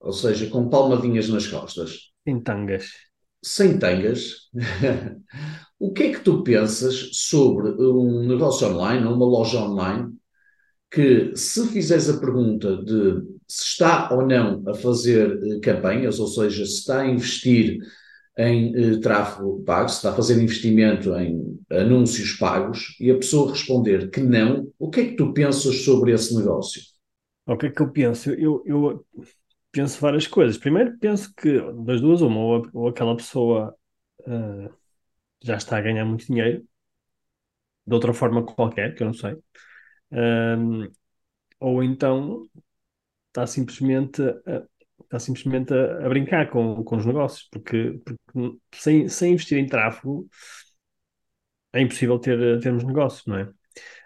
ou seja, com palmadinhas nas costas, Em tangas. sem tangas, o que é que tu pensas sobre um negócio online, uma loja online, que se fizeres a pergunta de se está ou não a fazer eh, campanhas, ou seja, se está a investir em eh, tráfego pago, se está a fazer investimento em anúncios pagos, e a pessoa responder que não, o que é que tu pensas sobre esse negócio? O que é que eu penso? Eu, eu penso várias coisas. Primeiro, penso que das duas, uma, ou, ou aquela pessoa ah, já está a ganhar muito dinheiro, de outra forma qualquer, que eu não sei. Ahm, ou então está simplesmente a, está simplesmente a, a brincar com, com os negócios, porque, porque sem, sem investir em tráfego é impossível ter, termos negócios, não é?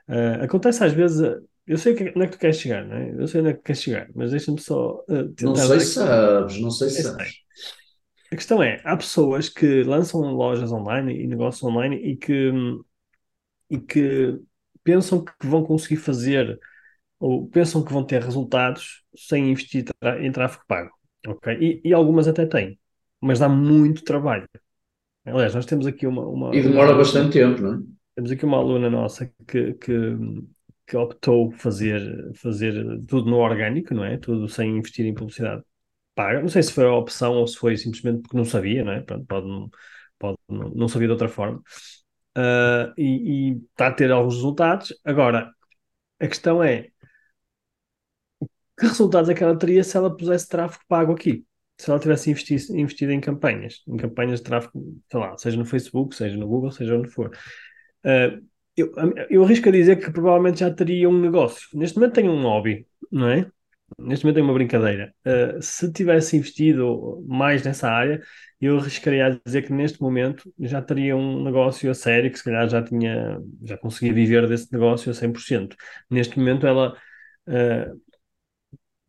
Ah, acontece às vezes, eu sei que- onde é que tu queres chegar, não é? Eu sei onde é que queres chegar, mas deixa-me só Não tentar sei dar se sabes, não sei se sei. sabes. A questão é, há pessoas que lançam lojas online e negócios online e que, e que pensam que vão conseguir fazer ou pensam que vão ter resultados sem investir em tráfego pago, ok? E, e algumas até têm, mas dá muito trabalho. Aliás, nós temos aqui uma, uma, E demora bastante tempo, não é? temos aqui uma aluna nossa que, que, que optou fazer, fazer tudo no orgânico, não é? Tudo sem investir em publicidade paga. Não sei se foi a opção ou se foi simplesmente porque não sabia, não é? Pronto, pode, pode não, sabia de outra forma. Ah, e, e está a ter alguns resultados. Agora, a questão é que resultados é que ela teria se ela pusesse tráfego pago aqui? Se ela tivesse investido, investido em campanhas, em campanhas de tráfego, sei lá, seja no Facebook, seja no Google, seja onde for. Uh, eu, eu arrisco a dizer que provavelmente já teria um negócio. Neste momento tenho um hobby, não é? Neste momento tenho uma brincadeira. Uh, se tivesse investido mais nessa área, eu arriscaria a dizer que neste momento já teria um negócio a sério, que se calhar já tinha, já conseguia viver desse negócio a 100%. Neste momento ela uh,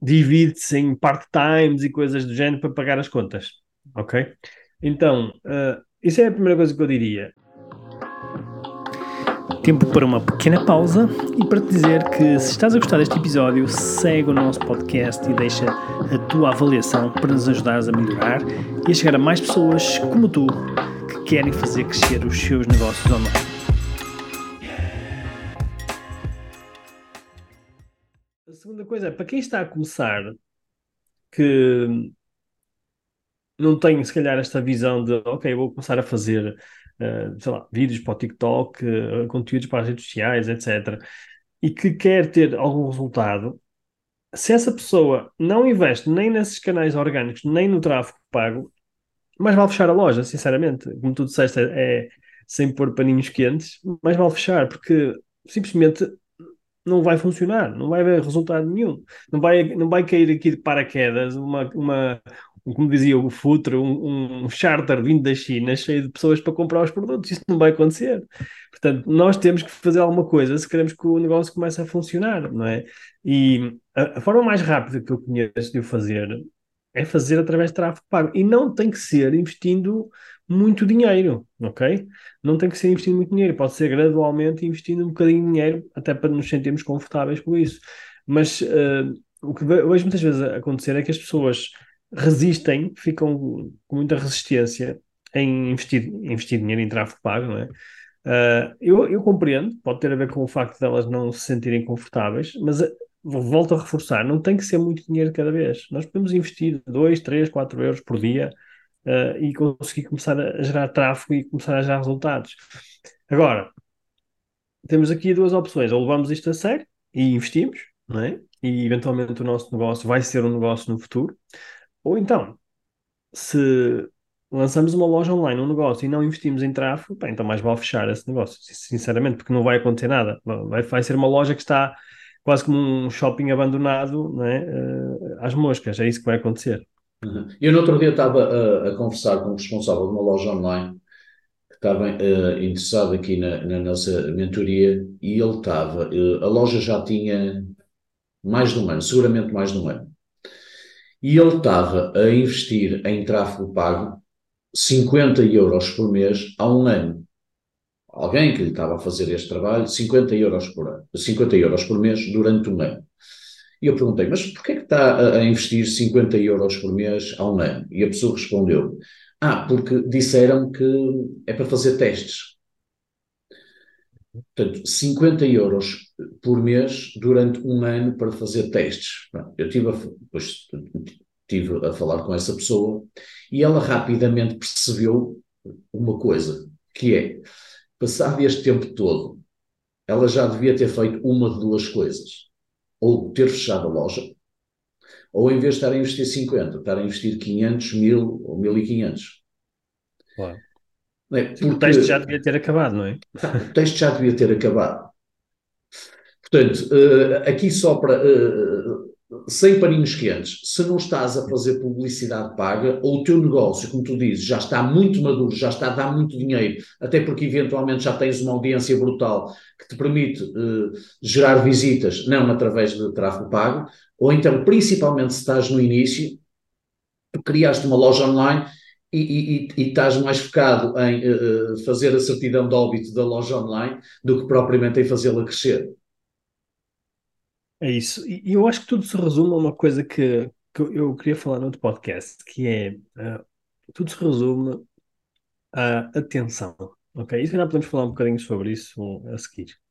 divide-se em part-times e coisas do género para pagar as contas, ok? Então, uh, isso é a primeira coisa que eu diria. Tempo para uma pequena pausa e para te dizer que se estás a gostar deste episódio, segue o nosso podcast e deixa a tua avaliação para nos ajudares a melhorar e a chegar a mais pessoas como tu que querem fazer crescer os seus negócios online. A segunda coisa é, para quem está a começar, que não tem se calhar esta visão de, ok, vou começar a fazer Uh, sei lá, vídeos para o TikTok, uh, conteúdos para as redes sociais, etc., e que quer ter algum resultado, se essa pessoa não investe nem nesses canais orgânicos, nem no tráfego pago, mais vale fechar a loja, sinceramente. Como tu disseste, é, é sem pôr paninhos quentes, mais vale fechar, porque simplesmente não vai funcionar, não vai haver resultado nenhum. Não vai, não vai cair aqui de paraquedas uma, uma, como dizia o Futre, um, um charter vindo da China cheio de pessoas para comprar os produtos. Isso não vai acontecer. Portanto, nós temos que fazer alguma coisa se queremos que o negócio comece a funcionar, não é? E a, a forma mais rápida que eu conheço de o fazer é fazer através de tráfego pago. E não tem que ser investindo muito dinheiro, ok? Não tem que ser investindo muito dinheiro, pode ser gradualmente investindo um bocadinho de dinheiro, até para nos sentirmos confortáveis com isso. Mas uh, o que vejo muitas vezes acontecer é que as pessoas resistem, ficam com muita resistência em investir, investir dinheiro em tráfego pago, não é? Uh, eu, eu compreendo, pode ter a ver com o facto de elas não se sentirem confortáveis, mas uh, volto a reforçar, não tem que ser muito dinheiro cada vez. Nós podemos investir 2, 3, 4 euros por dia uh, e conseguir começar a gerar tráfego e começar a gerar resultados. Agora, temos aqui duas opções, ou levamos isto a sério e investimos, não é? E eventualmente o nosso negócio vai ser um negócio no futuro, ou então, se lançamos uma loja online, um negócio, e não investimos em tráfego, então mais vale fechar esse negócio, sinceramente, porque não vai acontecer nada. Vai, vai ser uma loja que está quase como um shopping abandonado, é? Uh, às moscas, é isso que vai acontecer. Uhum. Eu no outro dia estava a, a conversar com o responsável de uma loja online que estava uh, interessado aqui na, na, nossa mentoria e ele estava, uh, a loja já tinha mais de um ano, seguramente mais de um ano. E ele estava a investir em tráfego pago 50 euros por mês há um ano. Alguém que lhe estava a fazer este trabalho, 50 euros por ano, 50 euros por mês durante um ano. E eu perguntei, mas porquê é que está a investir 50 euros por mês há um ano? E a pessoa respondeu, ah, porque disseram que é para fazer testes. Portanto, 50 euros por mês durante um ano para fazer testes. Eu tive a, depois, tive a falar com essa pessoa e ela rapidamente percebeu uma coisa, que é, passado este tempo todo, ela já devia ter feito uma de duas coisas. Ou ter fechado a loja, ou em vez de estar a investir 50, estar a investir 500, 1000 ou 1500. Claro. É, porque, o texto já devia ter acabado, não é? Tá, o texto já devia ter acabado. Portanto, uh, aqui só para. Uh, sem paninhos quentes, se não estás a fazer publicidade paga, ou o teu negócio, como tu dizes, já está muito maduro, já está a dar muito dinheiro, até porque eventualmente já tens uma audiência brutal que te permite uh, gerar visitas, não através de tráfego pago, ou então, principalmente se estás no início, criaste uma loja online e, e, e, estás mais focado em uh, fazer a certidão de óbito da loja online do que propriamente em fazê-la crescer. É isso. E eu acho que tudo se resume a uma coisa que, que eu queria falar no outro podcast, que é uh, tudo se resume à atenção. Ok? E se calhar podemos falar um bocadinho sobre isso a seguir.